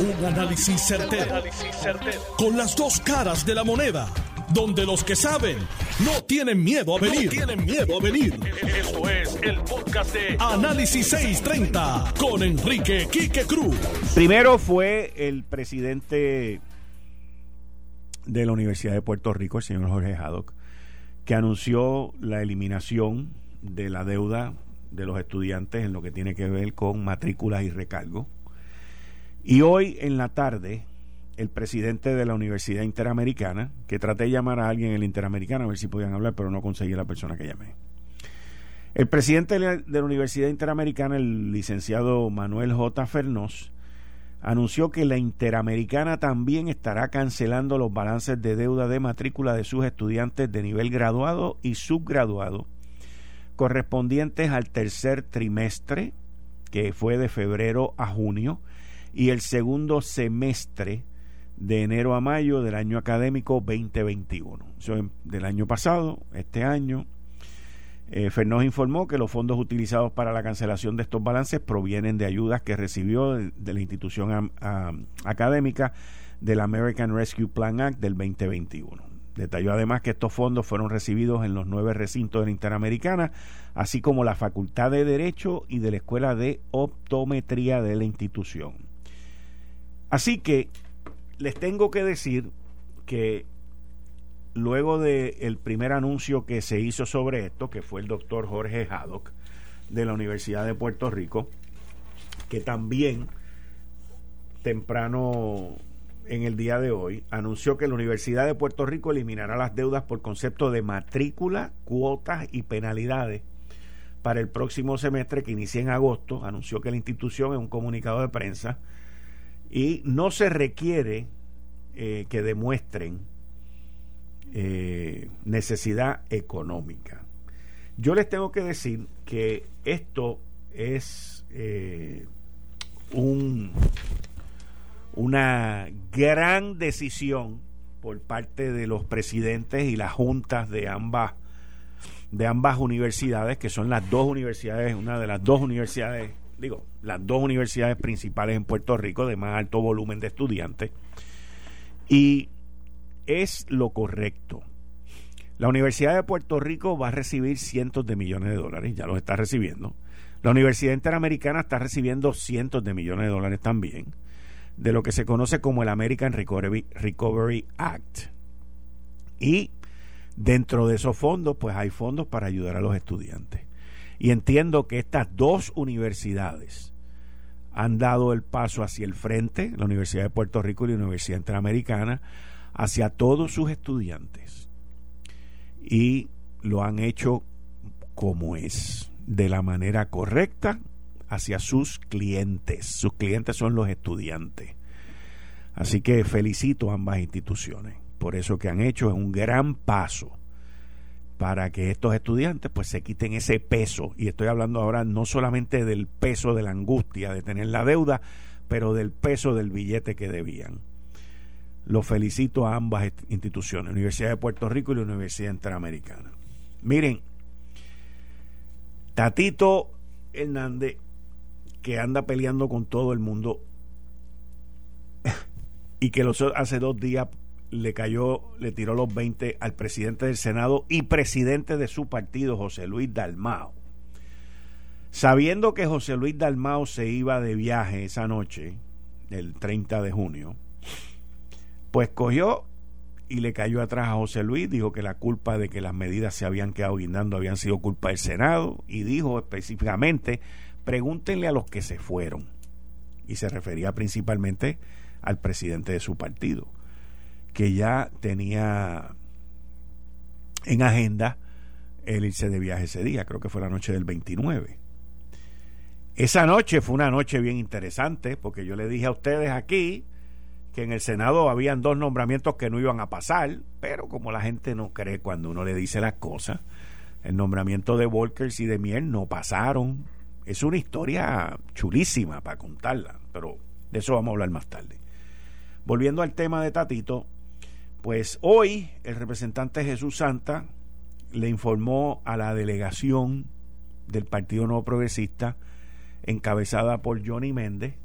Un análisis certero, Con las dos caras de la moneda. Donde los que saben no tienen miedo a venir. tienen miedo a venir. Esto es el podcast de Análisis 630 con Enrique Quique Cruz. Primero fue el presidente de la Universidad de Puerto Rico, el señor Jorge Haddock, que anunció la eliminación de la deuda de los estudiantes en lo que tiene que ver con matrículas y recargo. Y hoy en la tarde, el presidente de la Universidad Interamericana, que traté de llamar a alguien en el Interamericana a ver si podían hablar, pero no conseguí la persona que llamé. El presidente de la Universidad Interamericana, el licenciado Manuel J. Fernós, anunció que la Interamericana también estará cancelando los balances de deuda de matrícula de sus estudiantes de nivel graduado y subgraduado correspondientes al tercer trimestre, que fue de febrero a junio, y el segundo semestre de enero a mayo del año académico 2021. Eso del año pasado, este año. Eh, informó que los fondos utilizados para la cancelación de estos balances provienen de ayudas que recibió de, la institución académica del American Rescue Plan Act del 2021. Detalló además que estos fondos fueron recibidos en los nueve recintos de la Interamericana, así como la Facultad de Derecho y de la Escuela de Optometría de la institución. Así que les tengo que decir que luego del el primer anuncio que se hizo sobre esto, que fue el doctor Jorge Haddock de la Universidad de Puerto Rico, que también temprano en el día de hoy anunció que la Universidad de Puerto Rico eliminará las deudas por concepto de matrícula, cuotas y penalidades para el próximo semestre que inicia en agosto. Anunció que la institución es un comunicado de prensa y no se requiere eh, que demuestren eh, necesidad económica. Yo les tengo que decir que esto es eh, un una gran decisión por parte de los presidentes y las juntas de ambas de ambas universidades que son las dos universidades una de las dos universidades digo las dos universidades principales en Puerto Rico de más alto volumen de estudiantes y es lo correcto la Universidad de Puerto Rico va a recibir cientos de millones de dólares ya los está recibiendo la Universidad Interamericana está recibiendo cientos de millones de dólares también de lo que se conoce como el American Recovery, Act. Y dentro de esos fondos, pues hay fondos para ayudar a los estudiantes. Y entiendo que estas dos universidades han dado el paso hacia el frente, la Universidad de Puerto Rico y la Universidad Interamericana, hacia todos sus estudiantes. Y lo han hecho como es, de la manera correcta, hacia sus clientes. Sus clientes son los estudiantes. Así que felicito a ambas instituciones por eso que han hecho es un gran paso para que estos estudiantes pues se quiten ese peso y estoy hablando ahora no solamente del peso de la angustia de tener la deuda, pero del peso del billete que debían. Los felicito a ambas instituciones, Universidad de Puerto Rico y la Universidad Interamericana. Miren, Tatito Hernández que anda peleando con todo el mundo y que los, hace dos días le cayó, le tiró los 20 al presidente del Senado y presidente de su partido, José Luis Dalmao. Sabiendo que José Luis Dalmao se iba de viaje esa noche, el 30 de junio, pues cogió y le cayó atrás a José Luis, dijo que la culpa de que las medidas se habían quedado guindando habían sido culpa del Senado y dijo específicamente pregúntenle a los que se fueron. Y se refería principalmente al presidente de su partido, que ya tenía en agenda el irse de viaje ese día, creo que fue la noche del 29. Esa noche fue una noche bien interesante, porque yo le dije a ustedes aquí que en el Senado habían dos nombramientos que no iban a pasar, pero como la gente no cree cuando uno le dice las cosas, el nombramiento de Volkers y de Miel no pasaron es una historia chulísima para contarla, pero de eso vamos a hablar más tarde. Volviendo al tema de Tatito, pues hoy el representante Jesús Santa le informó a la delegación del Partido Nuevo Progresista, encabezada por Johnny Méndez,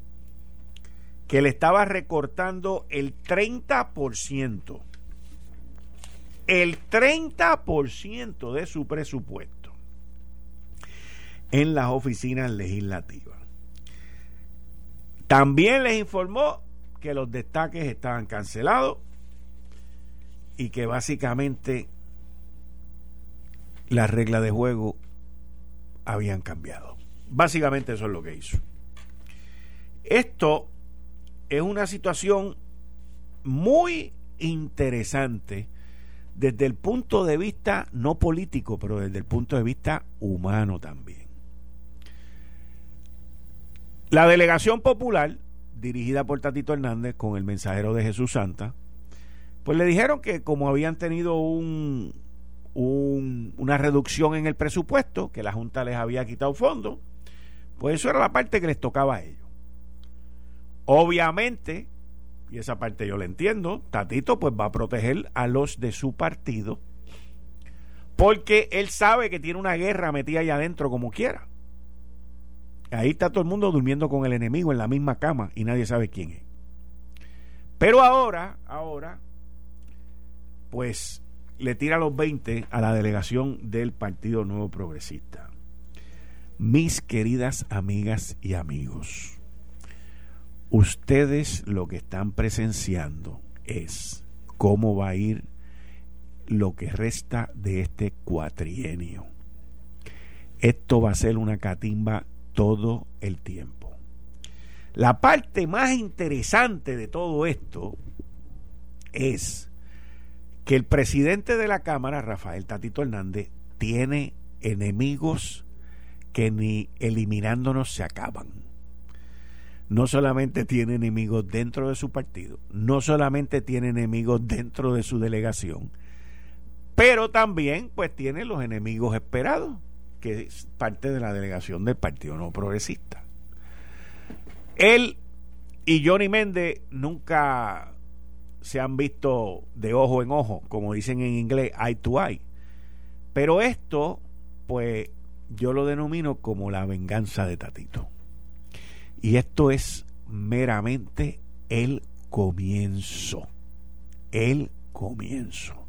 que le estaba recortando el 30%, el 30% de su presupuesto en las oficinas legislativas. También les informó que los destaques estaban cancelados y que básicamente las reglas de juego habían cambiado. Básicamente eso es lo que hizo. Esto es una situación muy interesante desde el punto de vista no político, pero desde el punto de vista humano también. La delegación popular, dirigida por Tatito Hernández con el mensajero de Jesús Santa, pues le dijeron que como habían tenido un, una reducción en el presupuesto, que la Junta les había quitado fondos, pues eso era la parte que les tocaba a ellos. Obviamente, y esa parte yo la entiendo, Tatito pues va a proteger a los de su partido, porque él sabe que tiene una guerra metida ahí adentro como quiera. Ahí está todo el mundo durmiendo con el enemigo en la misma cama y nadie sabe quién es. Pero ahora, ahora, pues le tira los 20 a la delegación del Partido Nuevo Progresista. Mis queridas amigas y amigos, ustedes lo que están presenciando es cómo va a ir lo que resta de este cuatrienio. Esto va a ser una catimba todo el tiempo. La parte más interesante de todo esto es que el presidente de la Cámara, Rafael Tatito Hernández, tiene enemigos que ni eliminándonos se acaban. No solamente tiene enemigos dentro de su partido, no solamente tiene enemigos dentro de su delegación, pero también pues tiene los enemigos esperados, que es parte de la delegación del Partido No Progresista. Él y Johnny Méndez nunca se han visto de ojo en ojo, como dicen en inglés, eye to eye. Pero esto, pues yo lo denomino como la venganza de Tatito. Y esto es meramente el comienzo. El comienzo.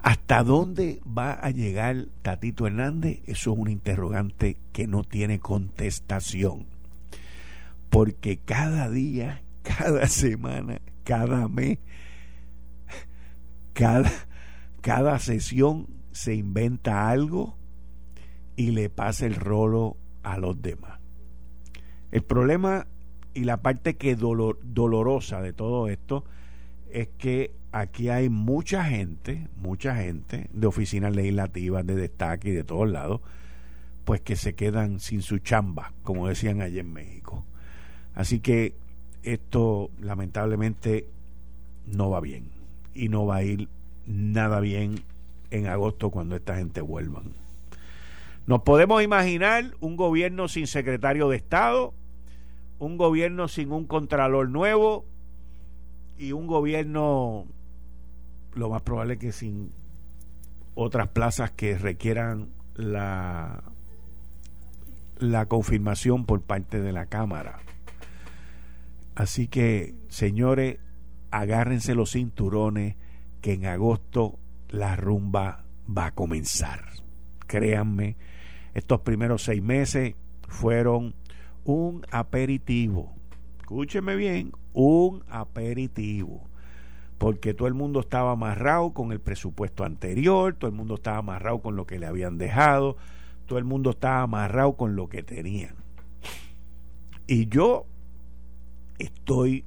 ¿Hasta dónde va a llegar Tatito Hernández? Eso es un interrogante que no tiene contestación. Porque cada día, cada semana, cada mes, cada, cada sesión se inventa algo y le pasa el rolo a los demás. El problema y la parte que dolor, dolorosa de todo esto es que aquí hay mucha gente, mucha gente de oficinas legislativas, de destaque y de todos lados, pues que se quedan sin su chamba, como decían allí en México. Así que esto lamentablemente no va bien y no va a ir nada bien en agosto cuando esta gente vuelva. Nos podemos imaginar un gobierno sin secretario de Estado, un gobierno sin un contralor nuevo y un gobierno lo más probable que sin otras plazas que requieran la la confirmación por parte de la Cámara. Así que, señores, agárrense los cinturones que en agosto la rumba va a comenzar. Créanme, estos primeros seis meses fueron un aperitivo. Escúcheme bien, un aperitivo. Porque todo el mundo estaba amarrado con el presupuesto anterior, todo el mundo estaba amarrado con lo que le habían dejado, todo el mundo estaba amarrado con lo que tenían. Y yo estoy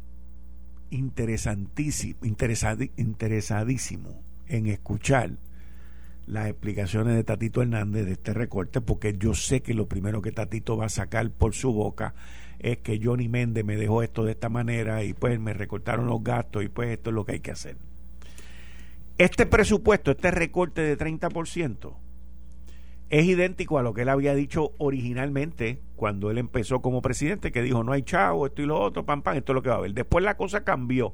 interesantísimo, interesadísimo en escuchar las explicaciones de Tatito Hernández de este recorte, porque yo sé que lo primero que Tatito va a sacar por su boca es que Johnny Méndez me dejó esto de esta manera y pues me recortaron los gastos y pues esto es lo que hay que hacer. Este presupuesto, este recorte de 30%, es idéntico a lo que él había dicho originalmente cuando él empezó como presidente, que dijo no hay chavo, esto y lo otro, pam, pam, esto es lo que va a haber. Después la cosa cambió.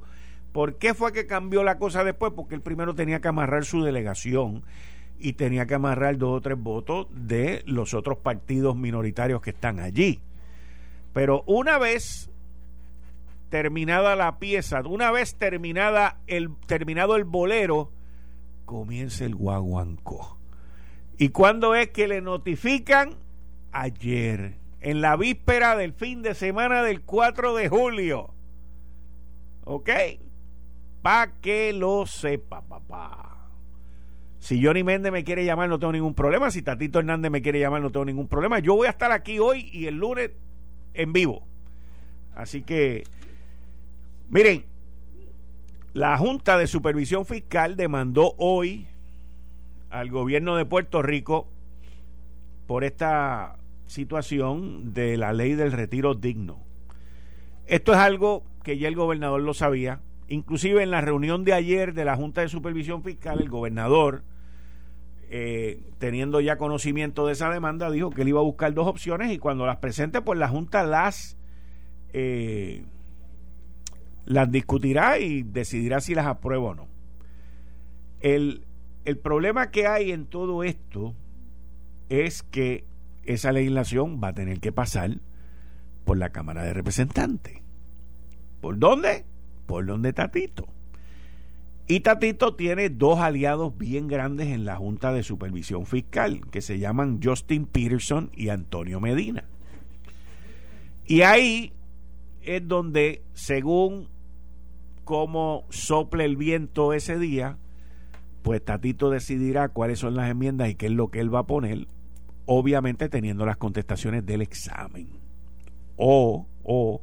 ¿Por qué fue que cambió la cosa después? Porque él primero tenía que amarrar su delegación y tenía que amarrar dos o tres votos de los otros partidos minoritarios que están allí. Pero una vez terminada la pieza, una vez terminada el, terminado el bolero, comienza el guaguancó. ¿Y cuándo es que le notifican? Ayer, en la víspera del fin de semana del 4 de julio. ¿Ok? Para que lo sepa, papá. Si Johnny Méndez me quiere llamar, no tengo ningún problema. Si Tatito Hernández me quiere llamar, no tengo ningún problema. Yo voy a estar aquí hoy y el lunes en vivo. Así que, miren, la Junta de Supervisión Fiscal demandó hoy al gobierno de Puerto Rico por esta situación de la ley del retiro digno. Esto es algo que ya el gobernador lo sabía. Inclusive en la reunión de ayer de la Junta de Supervisión Fiscal, el gobernador, eh, teniendo ya conocimiento de esa demanda, dijo que él iba a buscar dos opciones y cuando las presente, pues la Junta las, eh, las discutirá y decidirá si las aprueba o no. El, el problema que hay en todo esto es que esa legislación va a tener que pasar por la Cámara de Representantes. ¿Por dónde? Por donde Tatito. Y Tatito tiene dos aliados bien grandes en la Junta de Supervisión Fiscal, que se llaman Justin Peterson y Antonio Medina. Y ahí es donde, según cómo sople el viento ese día, pues Tatito decidirá cuáles son las enmiendas y qué es lo que él va a poner, obviamente teniendo las contestaciones del examen. O, o,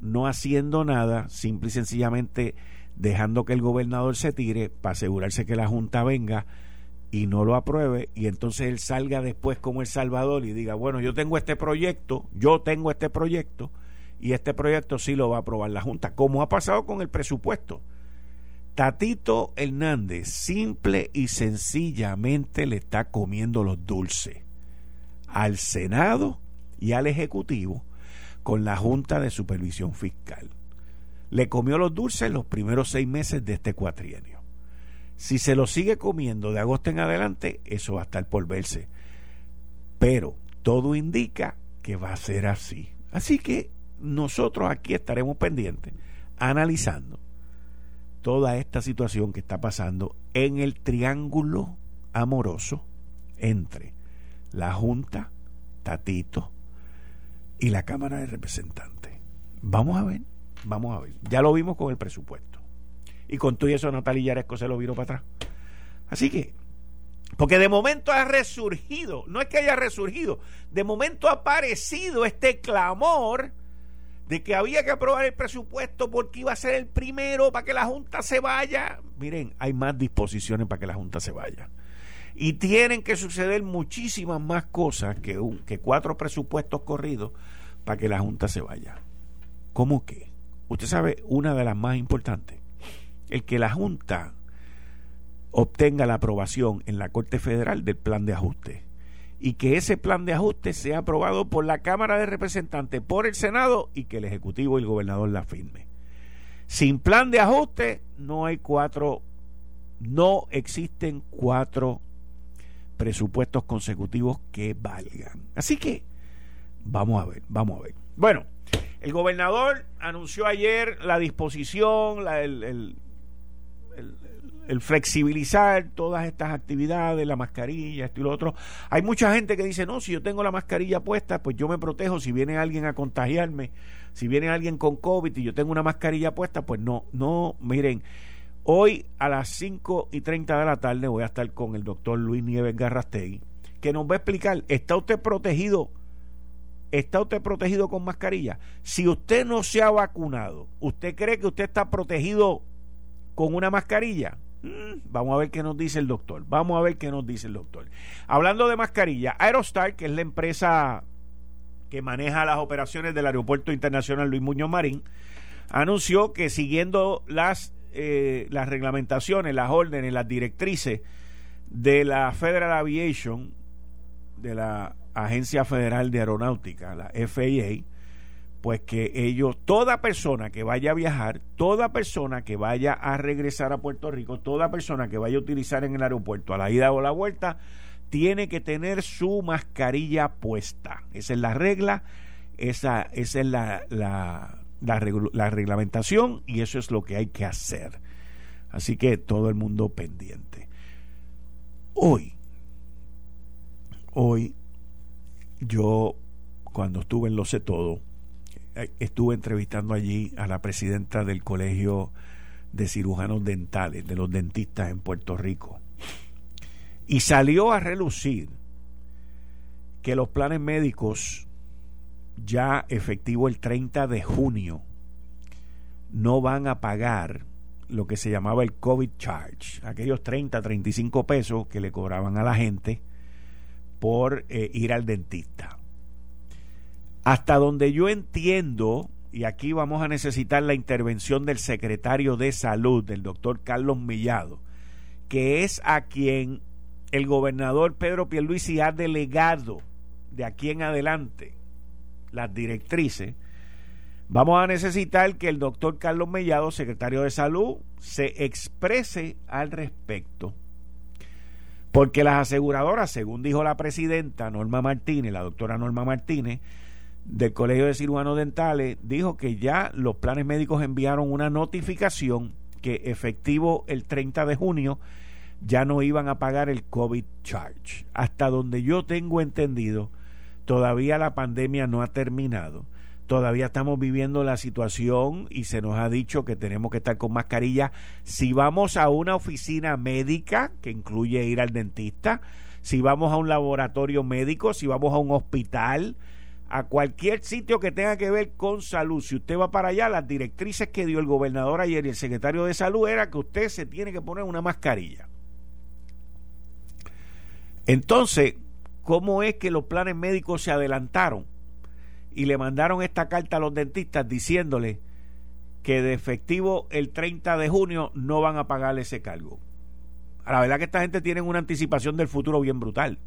no haciendo nada, simple y sencillamente dejando que el gobernador se tire para asegurarse que la Junta venga y no lo apruebe y entonces él salga después como El Salvador y diga, bueno, yo tengo este proyecto, yo tengo este proyecto y este proyecto sí lo va a aprobar la Junta, como ha pasado con el presupuesto. Tatito Hernández simple y sencillamente le está comiendo los dulces al Senado y al Ejecutivo con la Junta de Supervisión Fiscal. Le comió los dulces los primeros seis meses de este cuatrienio. Si se lo sigue comiendo de agosto en adelante, eso va a estar por verse. Pero todo indica que va a ser así. Así que nosotros aquí estaremos pendientes, analizando toda esta situación que está pasando en el triángulo amoroso entre la Junta, Tatito y la Cámara de Representantes. Vamos a ver, vamos a ver. Ya lo vimos con el presupuesto. Y con todo eso Natalia Yaresco se lo vino para atrás. Así que, porque de momento ha resurgido, no es que haya resurgido, de momento ha aparecido este clamor de que había que aprobar el presupuesto porque iba a ser el primero para que la Junta se vaya. Miren, hay más disposiciones para que la Junta se vaya. Y tienen que suceder muchísimas más cosas que, un, que cuatro presupuestos corridos para que la Junta se vaya. ¿Cómo que? Usted sabe, una de las más importantes, el que la Junta obtenga la aprobación en la Corte Federal del plan de ajuste y que ese plan de ajuste sea aprobado por la Cámara de Representantes, por el Senado y que el Ejecutivo y el gobernador la firme. Sin plan de ajuste no hay cuatro, no existen cuatro presupuestos consecutivos que valgan. Así que vamos a ver, vamos a ver. Bueno, el gobernador anunció ayer la disposición, la, el, el, el flexibilizar todas estas actividades, la mascarilla, esto y lo otro. Hay mucha gente que dice, no, si yo tengo la mascarilla puesta, pues yo me protejo. Si viene alguien a contagiarme, si viene alguien con COVID y yo tengo una mascarilla puesta, pues no, no, miren, hoy a las 5 y 30 de la tarde voy a estar con el doctor Luis Nieves Garrastegui, que nos va a explicar, ¿está usted protegido? ¿Está usted protegido con mascarilla? Si usted no se ha vacunado, ¿usted cree que usted está protegido con una mascarilla? Mm, vamos a ver qué nos dice el doctor. Vamos a ver qué nos dice el doctor. Hablando de mascarilla, Aerostar, que es la empresa que maneja las operaciones del Aeropuerto Internacional Luis Muñoz Marín, anunció que siguiendo las, eh, las reglamentaciones, las órdenes, las directrices de la Federal Aviation, de la Agencia Federal de Aeronáutica, la FAA, pues que ellos, toda persona que vaya a viajar, toda persona que vaya a regresar a Puerto Rico, toda persona que vaya a utilizar en el aeropuerto a la ida o la vuelta, tiene que tener su mascarilla puesta. Esa es la regla, esa, es la, la, la, la reglamentación y eso es lo que hay que hacer. Así que todo el mundo pendiente. Hoy, hoy, yo cuando estuve en Lo Sé Todo, estuve entrevistando allí a la presidenta del Colegio de Cirujanos Dentales, de los dentistas en Puerto Rico. Y salió a relucir que los planes médicos ya efectivo el 30 de junio no van a pagar lo que se llamaba el COVID charge, aquellos 30, 35 pesos que le cobraban a la gente por eh, ir al dentista. Hasta donde yo entiendo, y aquí vamos a necesitar la intervención del secretario de salud, del doctor Carlos Millado, que es a quien el gobernador Pedro Pierluisi ha delegado de aquí en adelante las directrices, vamos a necesitar que el doctor Carlos Mellado, secretario de salud, se exprese al respecto. Porque las aseguradoras, según dijo la presidenta Norma Martínez, la doctora Norma Martínez, del Colegio de Cirujanos Dentales dijo que ya los planes médicos enviaron una notificación que efectivo el 30 de junio ya no iban a pagar el COVID charge. Hasta donde yo tengo entendido, todavía la pandemia no ha terminado. Todavía estamos viviendo la situación y se nos ha dicho que tenemos que estar con mascarilla. Si vamos a una oficina médica, que incluye ir al dentista, si vamos a un laboratorio médico, si vamos a un hospital, a cualquier sitio que tenga que ver con salud. Si usted va para allá, las directrices que dio el gobernador ayer y el secretario de salud era que usted se tiene que poner una mascarilla. Entonces, ¿cómo es que los planes médicos se adelantaron y le mandaron esta carta a los dentistas diciéndole que de efectivo el 30 de junio no van a pagarle ese cargo? La verdad que esta gente tiene una anticipación del futuro bien brutal.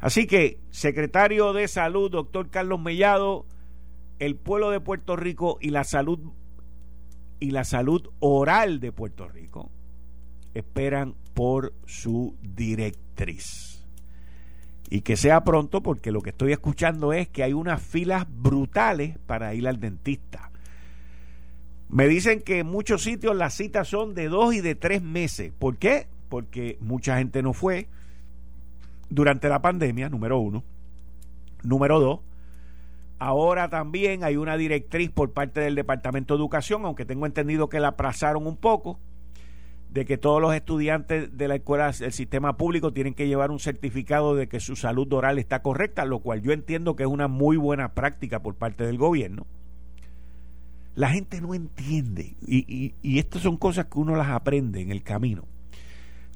Así que, secretario de Salud, doctor Carlos Mellado, el pueblo de Puerto Rico y la salud y la salud oral de Puerto Rico esperan por su directriz. Y que sea pronto porque lo que estoy escuchando es que hay unas filas brutales para ir al dentista. Me dicen que en muchos sitios las citas son de dos y de tres meses. ¿Por qué? Porque mucha gente no fue durante la pandemia, número uno. Número dos, ahora también hay una directriz por parte del Departamento de Educación, aunque tengo entendido que la aplazaron un poco, de que todos los estudiantes de la escuela del sistema público tienen que llevar un certificado de que su salud oral está correcta, lo cual yo entiendo que es una muy buena práctica por parte del gobierno. La gente no entiende, y, y, y estas son cosas que uno las aprende en el camino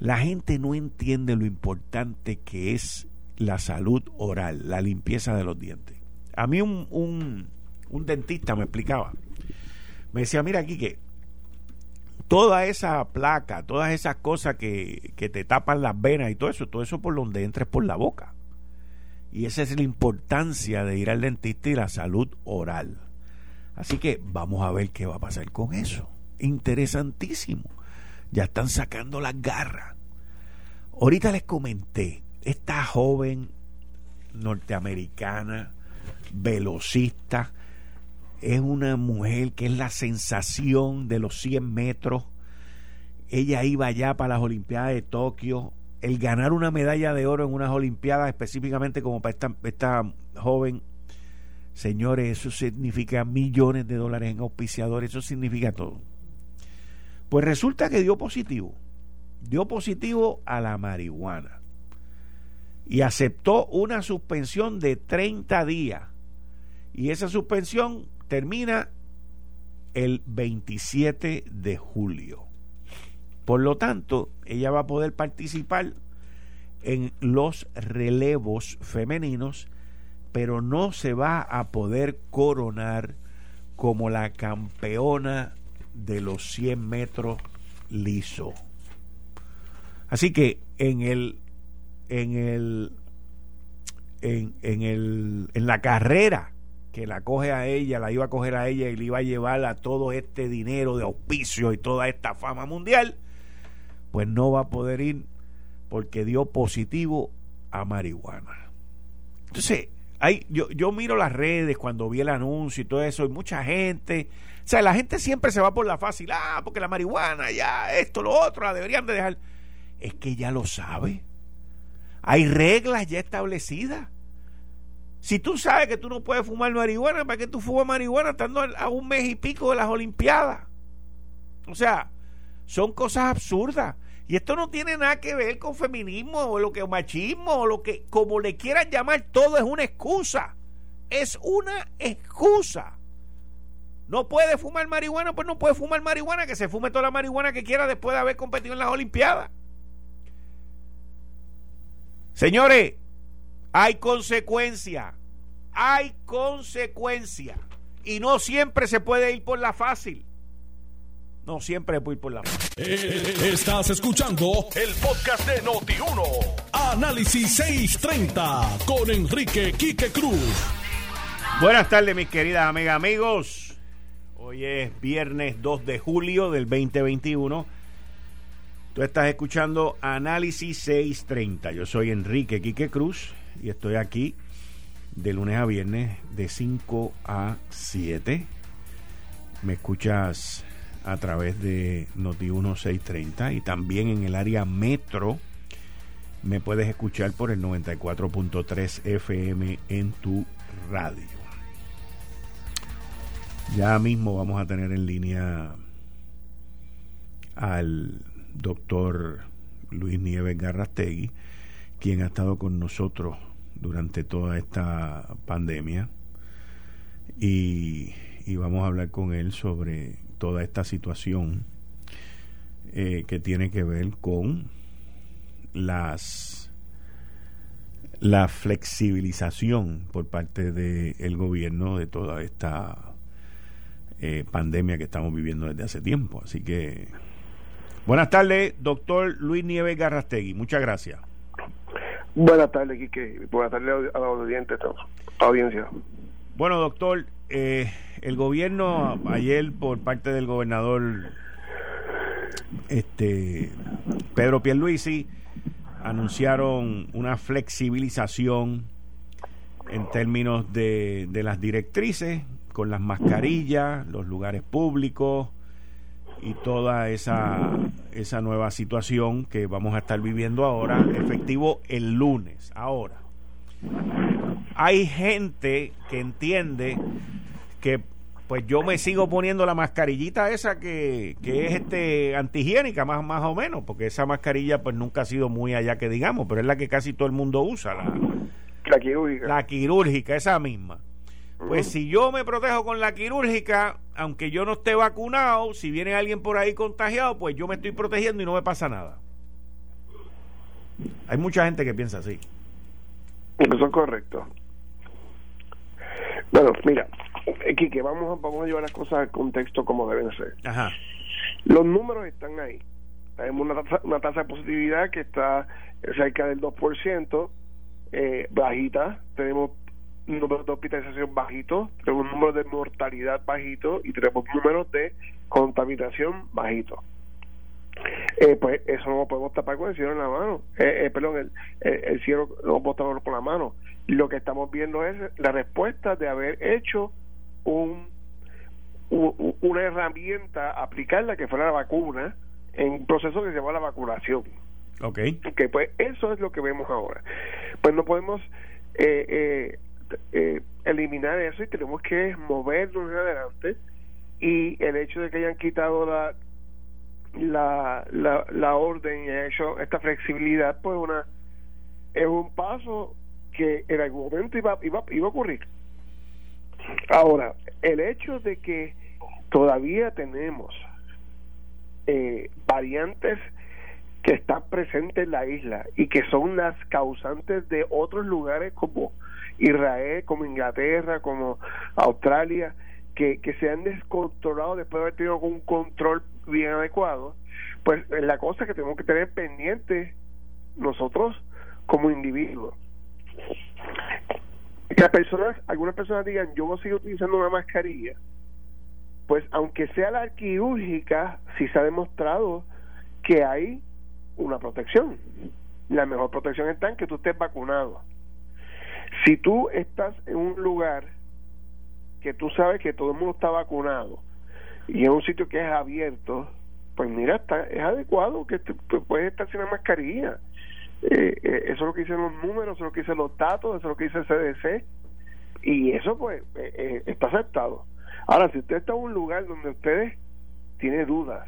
la gente no entiende lo importante que es la salud oral, la limpieza de los dientes. A mí un, un, dentista me explicaba, me decía, mira aquí que toda esa placa, todas esas cosas que, que te tapan las venas y todo eso, todo eso por donde entres por la boca. Y esa es la importancia de ir al dentista y la salud oral. Así que vamos a ver qué va a pasar con eso. Interesantísimo ya están sacando las garras. Ahorita les comenté, esta joven norteamericana, velocista, es una mujer que es la sensación de los 100 metros. Ella iba allá para las Olimpiadas de Tokio. El ganar una medalla de oro en unas Olimpiadas, específicamente como para esta, esta joven, señores, eso significa millones de dólares en auspiciadores, eso significa todo. Pues resulta que dio positivo. Dio positivo a la marihuana. Y aceptó una suspensión de 30 días. Y esa suspensión termina el 27 de julio. Por lo tanto, ella va a poder participar en los relevos femeninos, pero no se va a poder coronar como la campeona de los 100 metros liso. Así que en el en el en, en, el en la carrera que la coge a ella, la iba a coger a ella y le iba a llevar a todo este dinero de auspicio y toda esta fama mundial, pues no va a poder ir porque dio positivo a marihuana. Entonces, hay, yo, yo miro las redes cuando vi el anuncio y todo eso, y mucha gente. O sea, la gente siempre se va por la fácil. Ah, porque la marihuana, ya, esto, lo otro, la deberían de dejar. Es que ya lo sabe. Hay reglas ya establecidas. Si tú sabes que tú no puedes fumar marihuana, ¿para qué tú fumas marihuana estando a un mes y pico de las Olimpiadas? O sea, son cosas absurdas. Y esto no tiene nada que ver con feminismo o lo que machismo o lo que como le quieran llamar, todo es una excusa. Es una excusa. No puede fumar marihuana, pues no puede fumar marihuana, que se fume toda la marihuana que quiera después de haber competido en las Olimpiadas. Señores, hay consecuencia. Hay consecuencia. Y no siempre se puede ir por la fácil. No siempre puede ir por la fácil. Eh, estás escuchando el podcast de Noti1. Análisis 630 con Enrique Quique Cruz. Buenas tardes, mis queridas amigas, amigos. Hoy es viernes 2 de julio del 2021. Tú estás escuchando Análisis 630. Yo soy Enrique Quique Cruz y estoy aquí de lunes a viernes de 5 a 7. Me escuchas a través de Noti 1630 y también en el área metro me puedes escuchar por el 94.3 FM en tu radio. Ya mismo vamos a tener en línea al doctor Luis Nieves Garrastegui, quien ha estado con nosotros durante toda esta pandemia. Y, vamos a hablar con él sobre toda esta situación eh, que tiene que ver con las la flexibilización por parte del gobierno de toda esta eh, pandemia que estamos viviendo desde hace tiempo. Así que buenas tardes, doctor Luis Nieves Garrastegui. Muchas gracias. Buenas tardes, Quique. Buenas tardes a la audiencia. audiencia. Bueno, doctor, eh, el gobierno ayer por parte del gobernador este Pedro Pierluisi anunciaron una flexibilización en términos de, de las directrices con las mascarillas, los lugares públicos, y toda esa, esa nueva situación que vamos a estar viviendo ahora, efectivo el lunes. Ahora, hay gente que entiende que pues yo me sigo poniendo la mascarillita esa que, que es este antihigiénica más, más o menos, porque esa mascarilla pues nunca ha sido muy allá que digamos, pero es la que casi todo el mundo usa, la, la quirúrgica. La quirúrgica, esa misma. Pues si yo me protejo con la quirúrgica, aunque yo no esté vacunado, si viene alguien por ahí contagiado, pues yo me estoy protegiendo y no me pasa nada. Hay mucha gente que piensa así. Eso es correcto. Bueno, mira, Kike, vamos, vamos a llevar las cosas al contexto como deben ser. Ajá. Los números están ahí. Tenemos una tasa, una tasa de positividad que está cerca del 2%, eh, bajita. Tenemos número de hospitalización bajito, tenemos un número de mortalidad bajito y tenemos números de contaminación bajito. Eh, pues eso no lo podemos tapar con el cielo en la mano. Eh, eh, perdón, el, el, cielo no lo podemos tapar con la mano. Lo que estamos viendo es la respuesta de haber hecho un, una herramienta, aplicarla que fuera la vacuna, en un proceso que se llama la vacunación. Ok. Que pues eso es lo que vemos ahora. Pues no podemos eh, eh, eh, eliminar eso y tenemos que movernos adelante. Y el hecho de que hayan quitado la la, la, orden y hayan hecho esta flexibilidad pues una es un paso que en algún momento iba, iba, iba a ocurrir. Ahora el hecho de que todavía tenemos eh, variantes que están presentes en la isla y que son las causantes de otros lugares como Israel, como Inglaterra, como Australia, que, que se han descontrolado después de haber tenido un control bien adecuado, pues la cosa que tenemos que tener pendiente nosotros como individuos. Que las personas, algunas personas digan, yo voy a seguir utilizando una mascarilla, pues aunque sea la quirúrgica, sí se ha demostrado que hay una protección. La mejor protección está en que tú estés vacunado. Si tú estás en un lugar que tú sabes que todo el mundo está vacunado y en un sitio que es abierto, pues mira, está, es adecuado que puedes estar sin la mascarilla. Eh, eh, eso es lo que dicen los números, eso es lo que dicen los datos, eso es lo que dice el CDC y eso pues eh, está aceptado. Ahora, si usted está en un lugar donde usted tiene dudas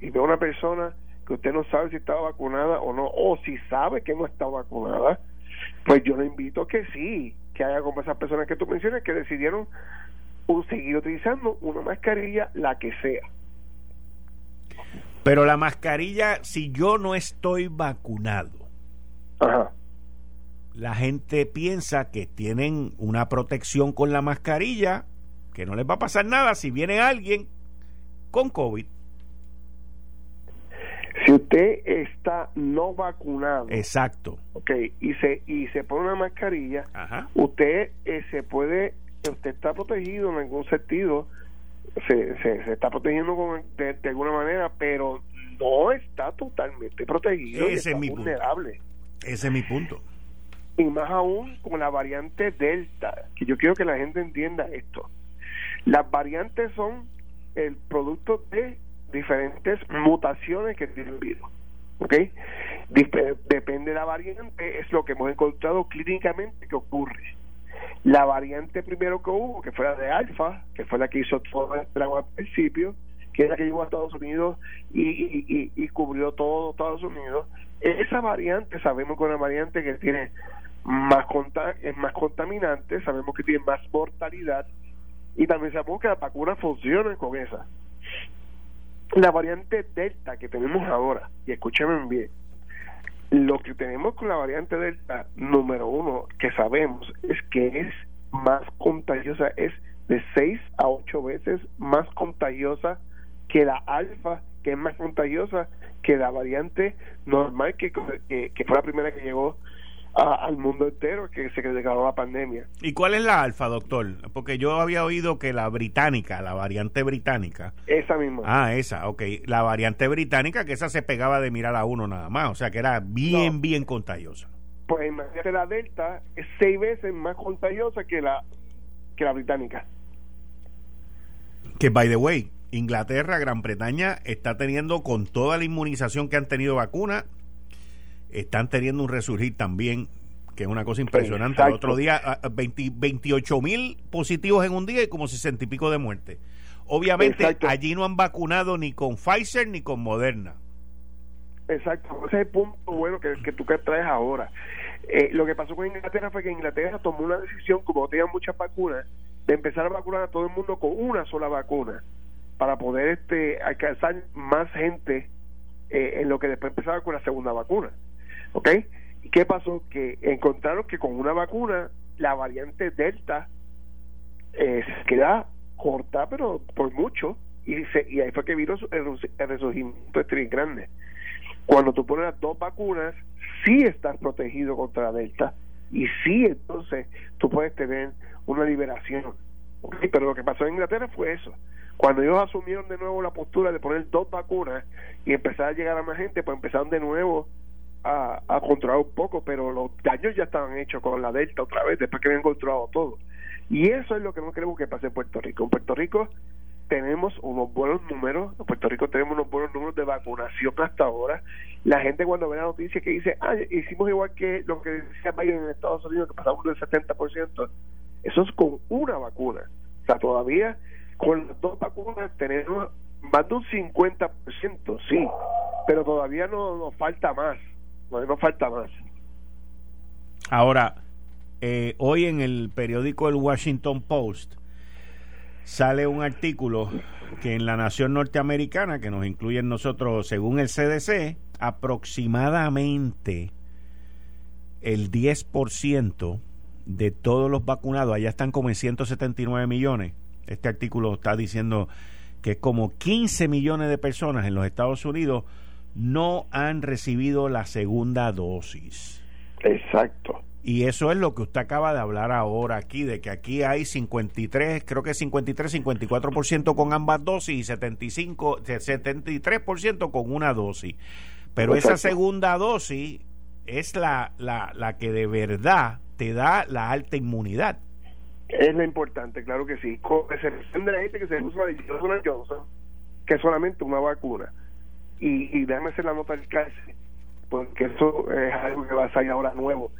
y ve a una persona que usted no sabe si está vacunada o no, o si sabe que no está vacunada, pues yo le invito a que sí, que haya como esas personas que tú mencionas que decidieron seguir utilizando una mascarilla, la que sea. Pero la mascarilla, si yo no estoy vacunado, la gente piensa que tienen una protección con la mascarilla, que no les va a pasar nada si viene alguien con COVID. Usted está no vacunado, exacto, ok, y se y se pone una mascarilla, usted eh, se puede, usted está protegido en algún sentido, se, se, está protegiendo con, de, alguna manera, pero no está totalmente protegido, Ese es mi vulnerable. Punto. Ese es mi punto. Y más aún con la variante Delta, que yo quiero que la gente entienda esto. Las variantes son el producto de diferentes mutaciones que tiene el virus. ¿Ok? Depende de la variante, es lo que hemos encontrado clínicamente que ocurre. La variante primero que hubo, que fue la de alfa, que fue la que hizo todo el trago al principio, que es la que llegó a Estados Unidos y, y, cubrió todo Estados Unidos, esa variante sabemos que es una variante que tiene más es más contaminante, sabemos que tiene más mortalidad y también sabemos que las vacunas funcionan con esa. La variante Delta que tenemos ahora, y escúchame bien, lo que tenemos con la variante Delta, número uno, que sabemos es que es más contagiosa, es de 6 a 8 veces más contagiosa que la alfa, que es más contagiosa que la variante normal, que, que, que fue la primera que llegó al mundo entero que se declaró la pandemia. ¿Y cuál es la alfa, doctor? Porque yo había oído que la británica, la variante británica. Esa misma. Ah, esa, ok. La variante británica, que esa se pegaba de mirar a uno nada más, o sea que era bien, bien contagiosa. Pues imagínate, la delta es seis veces más contagiosa que la, que la británica. Que, by the way, Inglaterra, Gran Bretaña está teniendo con toda la inmunización que han tenido vacuna, están teniendo un resurgir también, que es una cosa impresionante. El otro día, 28 mil positivos en un día y como 60 y pico de muerte. Obviamente, allí no han vacunado ni con Pfizer ni con Moderna. Exacto, ese es el punto bueno que, que tú que traes ahora. Eh, lo que pasó con Inglaterra fue que Inglaterra tomó una decisión, como tenían muchas vacunas, de empezar a vacunar a todo el mundo con una sola vacuna para poder este alcanzar más gente eh, en lo que después empezaba con la segunda vacuna. ¿Ok? ¿Y qué pasó? Que encontraron que con una vacuna, la variante Delta eh, queda corta, pero por mucho, y, se, y ahí fue que vino el, resurgimiento este grande. Cuando tú pones las dos vacunas, sí estás protegido contra la Delta, y sí, entonces tú puedes tener una liberación. ¿Okay? Pero lo que pasó en Inglaterra fue eso. Cuando ellos asumieron de nuevo la postura de poner dos vacunas y empezar a llegar a más gente, pues empezaron de nuevo a, controlar un poco, pero los daños ya estaban hechos con la Delta otra vez, después que habían controlado todo. Y eso es lo que no queremos que pase en Puerto Rico. En Puerto Rico tenemos unos buenos números, en Puerto Rico tenemos unos buenos números de vacunación hasta ahora. La gente cuando ve la noticia que dice, ah, hicimos igual que lo que decía Biden en Estados Unidos, que pasamos del 70%, eso es con una vacuna. O sea, todavía con las dos vacunas tenemos más de un 50%, sí, pero todavía no nos falta más no, falta más. Ahora, eh, hoy en el periódico El Washington Post sale un artículo que en la nación norteamericana, que nos incluye nosotros, según el CDC, aproximadamente el 10% de todos los vacunados, allá están como en 179 millones. Este artículo está diciendo que como 15 millones de personas en los Estados Unidos no han recibido la segunda dosis. Exacto. Y eso es lo que usted acaba de hablar ahora aquí, de que aquí hay 53, creo que 53, 54% con ambas dosis y 75, 73% con una dosis. Pero esa segunda dosis es la, la, la que de verdad te da la alta inmunidad. Es lo importante, claro que sí. Excepción de la gente que se usa de Johnson Johnson, que es solamente una vacuna. Y, y déjame hacer la nota del cárcel, porque eso es algo que va a salir ahora nuevo.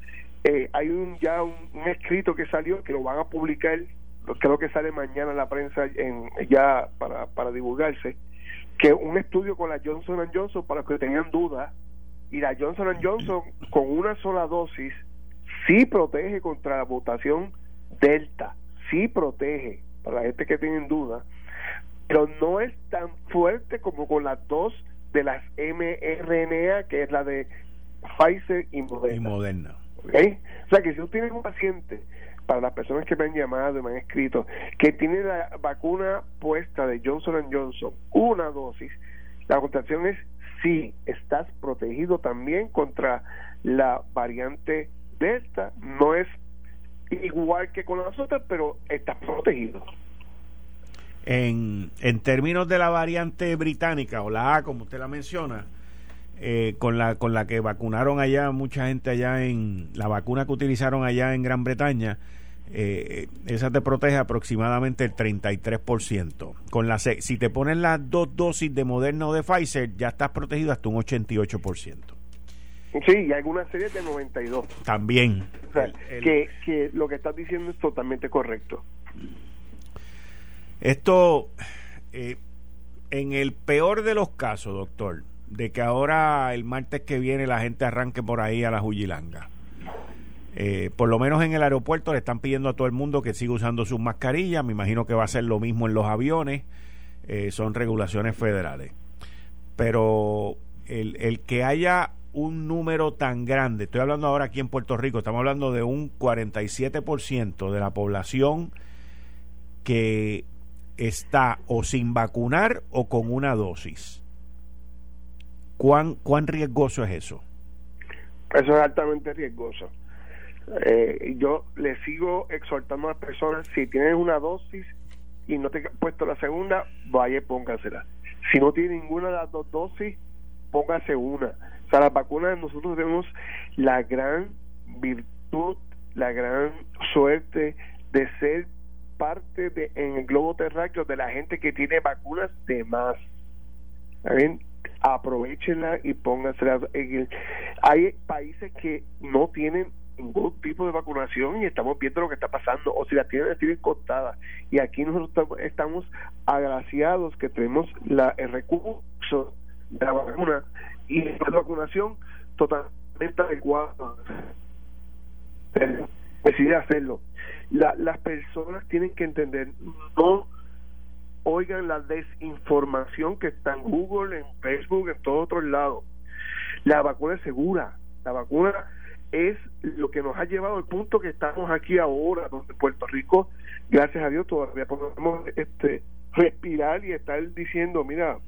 Eh, hay un ya un, escrito que salió que lo van a publicar creo que sale mañana en la prensa en, ya para, para divulgarse que un estudio con la Johnson Johnson para los que tenían dudas y la Johnson Johnson con una sola dosis sí protege contra la mutación delta sí protege para la gente que tiene dudas pero no es tan fuerte como con las dos de las mRNA que es la de Pfizer y Moderna, y Moderna. O sea que si tú tienes un paciente, para las personas que me han llamado y me han escrito, que tiene la vacuna puesta de Johnson Johnson, una dosis, la contestación es sí, estás protegido también contra la variante Delta, no es igual que con las otras, pero estás protegido. En, en términos de la variante británica o la A, como usted la menciona, eh, con la con la que vacunaron allá mucha gente allá en la vacuna que utilizaron allá en Gran Bretaña eh, esa te protege aproximadamente el 33%. Con la si te ponen las dos dosis de Moderna o de Pfizer, ya estás protegido hasta un 88%. Sí, y algunas series de 92. También. que, que lo que estás diciendo es totalmente correcto. Esto, eh, en el peor de los casos, doctor, de que ahora el martes que viene la gente arranque por ahí a la Jujilanga. Eh, por lo menos en el aeropuerto le están pidiendo a todo el mundo que siga usando sus mascarillas. Me imagino que va a ser lo mismo en los aviones. Eh, son regulaciones federales. Pero el, el que haya un número tan grande, estoy hablando ahora aquí en Puerto Rico, estamos hablando de un 47% de la población que está o sin vacunar o con una dosis. ¿Cuán, cuán riesgoso es eso? Eso es altamente riesgoso. Eh, yo le sigo exhortando a las personas, si tienes una dosis y no te has puesto la segunda, vaya y póngasela. Si no tiene ninguna de las dos dosis, póngase una. O sea, las vacunas nosotros tenemos la gran virtud, la gran suerte de ser parte de en el globo terráqueo de la gente que tiene vacunas de más. ¿Saben? aprovechenla y póngansela. Hay países que no tienen ningún tipo de vacunación y estamos viendo lo que está pasando o si la tienen, la tienen contada y aquí nosotros estamos agraciados que tenemos la, el recurso de la vacuna y la vacunación totalmente adecuada decide hacerlo la, las personas tienen que entender no oigan la desinformación que está en Google, en Facebook, en todos otros lados. La vacuna es segura, la vacuna es lo que nos ha llevado al punto que estamos aquí ahora, donde Puerto Rico, gracias a Dios, todavía podemos este, respirar y estar diciendo, mira,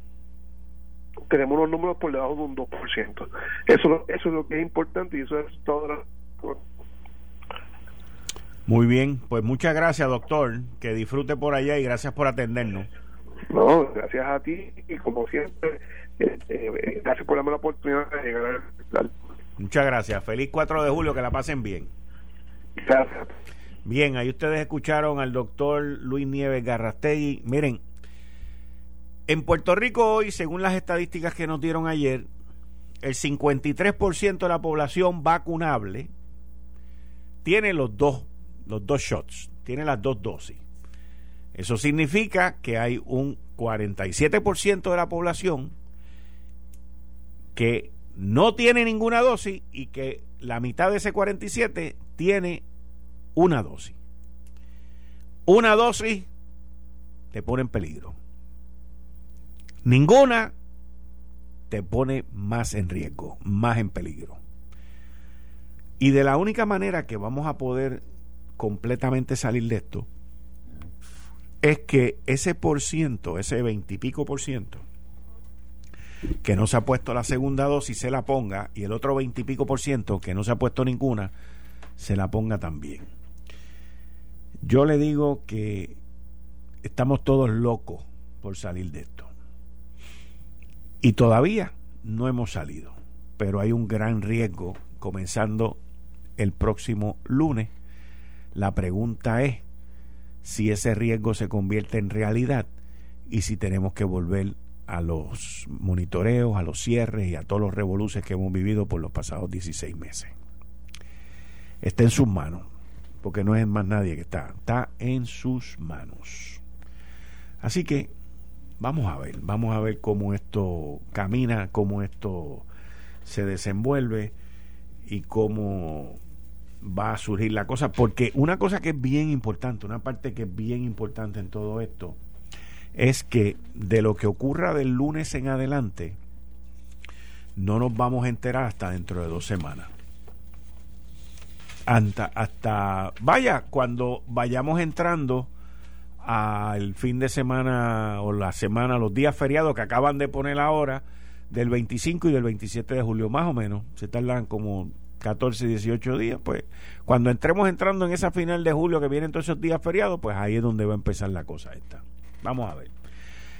tenemos los números por debajo de un 2%. Eso, eso es lo que es importante y eso es todo. Muy bien, pues muchas gracias, doctor. Que disfrute por allá y gracias por atendernos. No, gracias a ti y como siempre, eh, eh, gracias por darme la oportunidad de llegar al... Muchas gracias. Feliz 4 de julio, que la pasen bien. Gracias. Bien, ahí ustedes escucharon al doctor Luis Nieves Garrastegui. Miren, en Puerto Rico hoy, según las estadísticas que nos dieron ayer, el 53% de la población vacunable tiene los dos los dos shots, tiene las dos dosis. Eso significa que hay un 47% de la población que no tiene ninguna dosis y que la mitad de ese 47 tiene una dosis. Una dosis te pone en peligro. Ninguna te pone más en riesgo, más en peligro. Y de la única manera que vamos a poder completamente salir de esto es que ese por ciento, ese veintipico por ciento, que no se ha puesto la segunda dosis se la ponga y el otro veintipico por ciento que no se ha puesto ninguna se la ponga también. Yo le digo que estamos todos locos por salir de esto. Y todavía no hemos salido, pero hay un gran riesgo comenzando el próximo lunes. La pregunta es si ese riesgo se convierte en realidad y si tenemos que volver a los monitoreos, a los cierres y a todos los revoluces que hemos vivido por los pasados 16 meses. Está en sus manos, porque no es más nadie que está, está en sus manos. Así que vamos a ver, vamos a ver cómo esto camina, cómo esto se desenvuelve y cómo va a surgir la cosa, porque una cosa que es bien importante, una parte que es bien importante en todo esto, es que de lo que ocurra del lunes en adelante, no nos vamos a enterar hasta dentro de dos semanas. Hasta, hasta vaya, cuando vayamos entrando al fin de semana o la semana, los días feriados que acaban de poner ahora, del 25 y del 27 de julio, más o menos, se tardan como 14, 18 días, pues cuando entremos entrando en esa final de julio que vienen todos esos días feriados, pues ahí es donde va a empezar la cosa esta. Vamos a ver.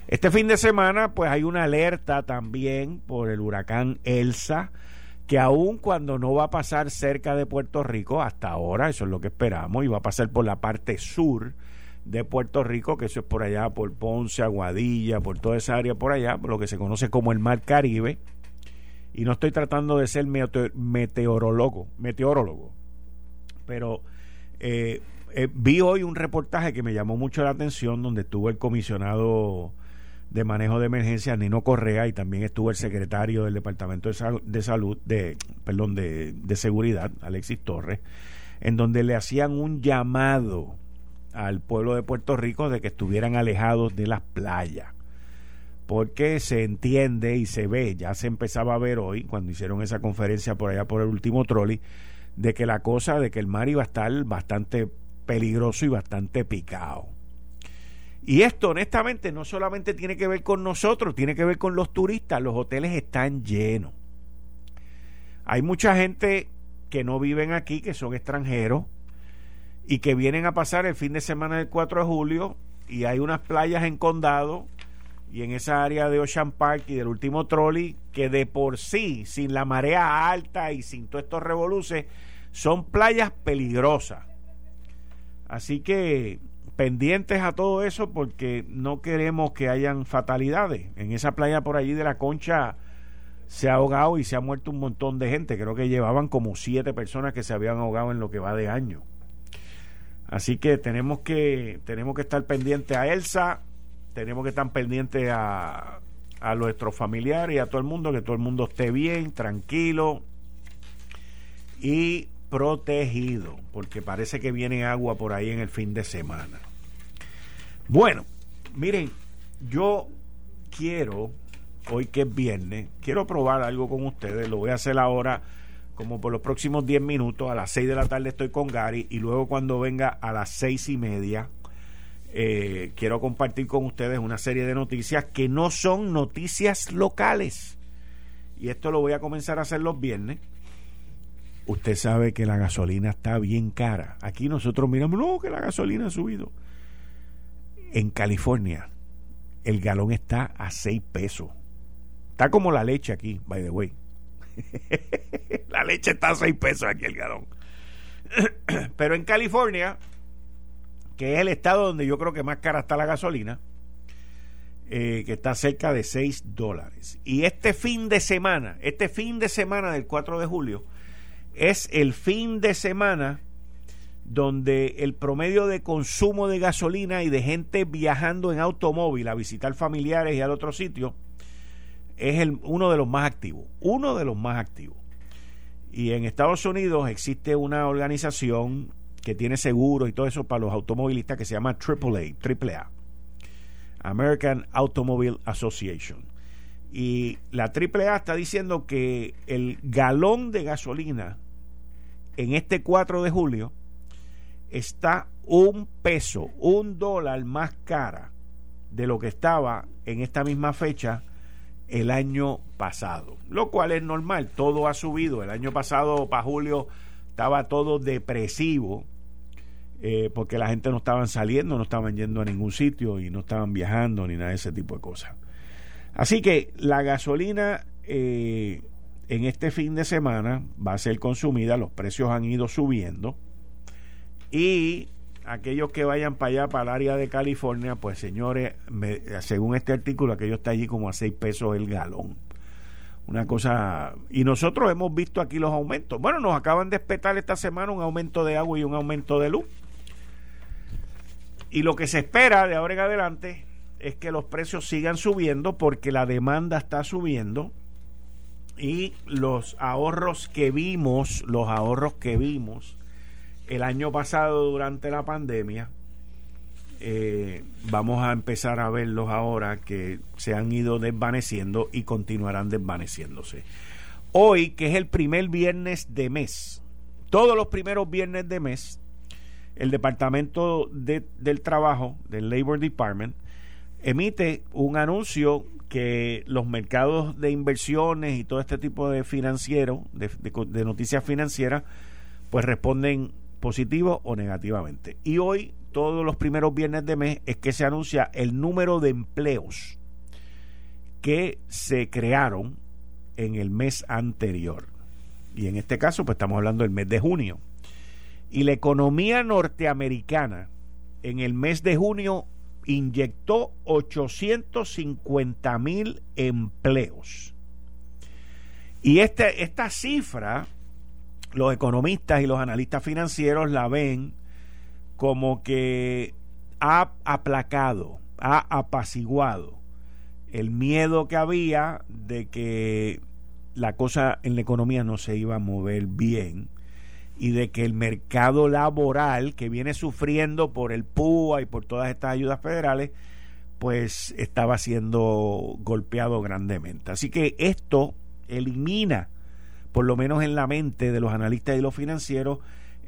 Este fin de semana, pues hay una alerta también por el huracán Elsa, que aun cuando no va a pasar cerca de Puerto Rico, hasta ahora, eso es lo que esperamos, y va a pasar por la parte sur de Puerto Rico, que eso es por allá, por Ponce, Aguadilla, por toda esa área por allá, por lo que se conoce como el Mar Caribe. Y no estoy tratando de ser meteorólogo, meteorólogo, pero eh, eh, vi hoy un reportaje que me llamó mucho la atención donde estuvo el comisionado de manejo de emergencia Nino Correa y también estuvo el secretario del Departamento de, Salud, de, perdón, de, de Seguridad, Alexis Torres, en donde le hacían un llamado al pueblo de Puerto Rico de que estuvieran alejados de las playas. Porque se entiende y se ve, ya se empezaba a ver hoy, cuando hicieron esa conferencia por allá por el último trolley, de que la cosa, de que el mar iba a estar bastante peligroso y bastante picado. Y esto honestamente no solamente tiene que ver con nosotros, tiene que ver con los turistas. Los hoteles están llenos. Hay mucha gente que no viven aquí, que son extranjeros y que vienen a pasar el fin de semana del 4 de julio y hay unas playas en Condado y en esa área de Ocean Park y del último trolley que de por sí, sin la marea alta y sin todos estos revoluces, son playas peligrosas. Así que pendientes a todo eso porque no queremos que hayan fatalidades. En esa playa por allí de la Concha se ha ahogado y se ha muerto un montón de gente. Creo que llevaban como siete personas que se habían ahogado en lo que va de año. Así que tenemos que tenemos que estar pendientes a Elsa, tenemos que estar pendientes a, a nuestros familiares y a todo el mundo, que todo el mundo esté bien, tranquilo y protegido, porque parece que viene agua por ahí en el fin de semana. Bueno, miren, yo quiero, hoy que es viernes, quiero probar algo con ustedes, lo voy a hacer ahora como por los próximos 10 minutos, a las 6 de la tarde estoy con Gary y luego cuando venga a las seis y media, eh, quiero compartir con ustedes una serie de noticias que no son noticias locales. Y esto lo voy a comenzar a hacer los viernes Usted sabe que la gasolina está bien cara. Aquí nosotros miramos, no, que la gasolina ha subido. En California, el galón está a 6 pesos. Está como la leche aquí, by the way. la leche está a 6 pesos aquí el galón. Pero en California, que es el estado donde yo creo que más cara está la gasolina, eh, que está cerca de 6 dólares. Y este fin de semana, este fin de semana del 4 de julio, es el fin de semana donde el promedio de consumo de gasolina y de gente viajando en automóvil a visitar familiares y al otro sitio es el, uno de los más activos, uno de los más activos. Y en Estados Unidos existe una organización que tiene seguro y todo eso para los automovilistas que se llama AAA, AAA, American Automobile Association. Y la AAA está diciendo que el galón de gasolina en este 4 de julio está un peso, un dólar más cara de lo que estaba en esta misma fecha el año pasado, lo cual es normal, todo ha subido, el año pasado para julio estaba todo depresivo, eh, porque la gente no estaban saliendo, no estaban yendo a ningún sitio y no estaban viajando ni nada de ese tipo de cosas. Así que la gasolina eh, en este fin de semana va a ser consumida, los precios han ido subiendo y aquellos que vayan para allá, para el área de California, pues señores, según este artículo, aquello está allí como a 6 pesos el galón. Una cosa... Y nosotros hemos visto aquí los aumentos. Bueno, nos acaban de espetar esta semana un aumento de agua y un aumento de luz. Y lo que se espera de ahora en adelante es que los precios sigan subiendo porque la demanda está subiendo y los ahorros que vimos, los ahorros que vimos el año pasado durante la pandemia, eh, vamos a empezar a verlos ahora que se han ido desvaneciendo y continuarán desvaneciéndose. Hoy, que es el primer viernes de mes, todos los primeros viernes de mes, el Departamento del Trabajo, del Labor Department, emite un anuncio que los mercados de inversiones y todo este tipo de financiero, de, de noticias financieras, pues responden positivo o negativamente. Y hoy, todos los primeros viernes de mes, es que se anuncia el número de empleos que se crearon en el mes anterior. Y en este caso, pues estamos hablando del mes de junio. Y la economía norteamericana en el mes de junio inyectó 850 mil empleos. Y este, esta cifra los economistas y los analistas financieros la ven como que ha aplacado, ha apaciguado el miedo que había de que la cosa en la economía no se iba a mover bien y de que el mercado laboral que viene sufriendo por el PUA y por todas estas ayudas federales, pues estaba siendo golpeado grandemente. Así que esto elimina por lo menos en la mente de los analistas y los financieros,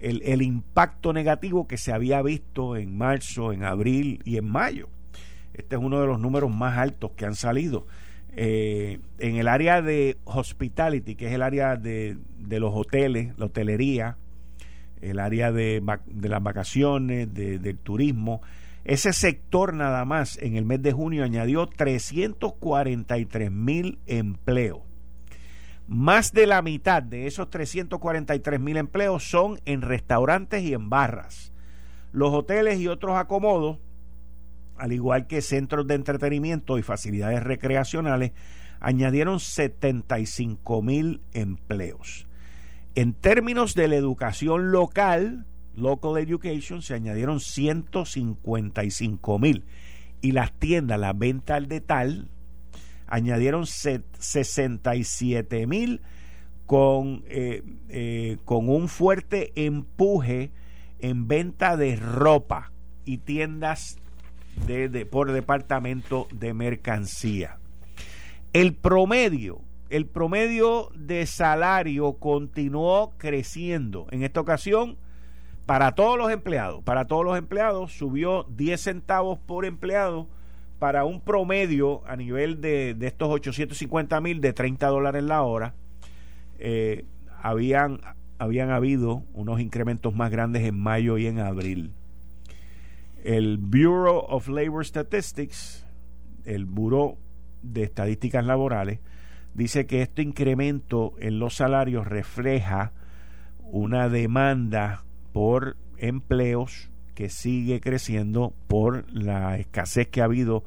el, impacto negativo que se había visto en marzo, en abril y en mayo. Este es uno de los números más altos que han salido. Eh, en el área de hospitality, que es el área de, los hoteles, la hotelería, el área de, las vacaciones, del turismo, ese sector nada más en el mes de junio añadió 343 mil empleos. Más de la mitad de esos 343 mil empleos son en restaurantes y en barras. Los hoteles y otros acomodos, al igual que centros de entretenimiento y facilidades recreacionales, añadieron 75 mil empleos. En términos de la educación local, local education, se añadieron 155 mil. Y las tiendas, la venta al detalle, añadieron 67 mil con, eh, eh, con un fuerte empuje en venta de ropa y tiendas de, por departamento de mercancía. El promedio, el promedio de salario continuó creciendo. En esta ocasión, para todos los empleados, para todos los empleados subió 10 centavos por empleado para un promedio a nivel de, estos 850 mil de 30 dólares la hora, eh, habían, habían habido unos incrementos más grandes en mayo y en abril. El Bureau of Labor Statistics, el Buró de Estadísticas Laborales, dice que este incremento en los salarios refleja una demanda por empleos que sigue creciendo por la escasez que ha habido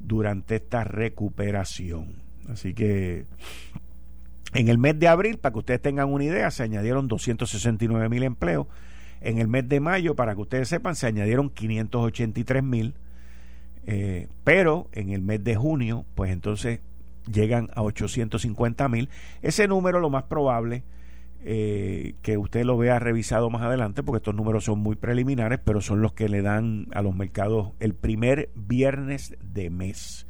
durante esta recuperación. Así que en el mes de abril, para que ustedes tengan una idea, se añadieron 269 mil empleos. En el mes de mayo, para que ustedes sepan, se añadieron 583 mil. Eh, pero en el mes de junio, pues entonces llegan a 850 mil. Ese número lo más probable eh, que usted lo vea revisado más adelante, porque estos números son muy preliminares, pero son los que le dan a los mercados el primer viernes de mes.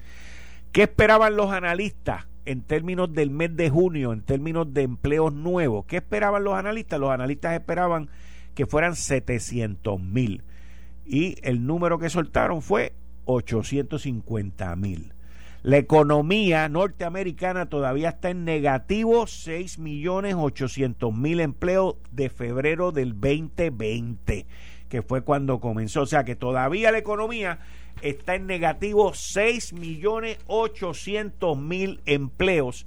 ¿Qué esperaban los analistas en términos del mes de junio, en términos de empleos nuevos? ¿Qué esperaban los analistas? Los analistas esperaban que fueran 700 mil y el número que soltaron fue 850 mil. La economía norteamericana todavía está en negativo 6 millones 800 mil empleos de febrero del 2020, que fue cuando comenzó. O sea que todavía la economía está en negativo 6 millones 800 mil empleos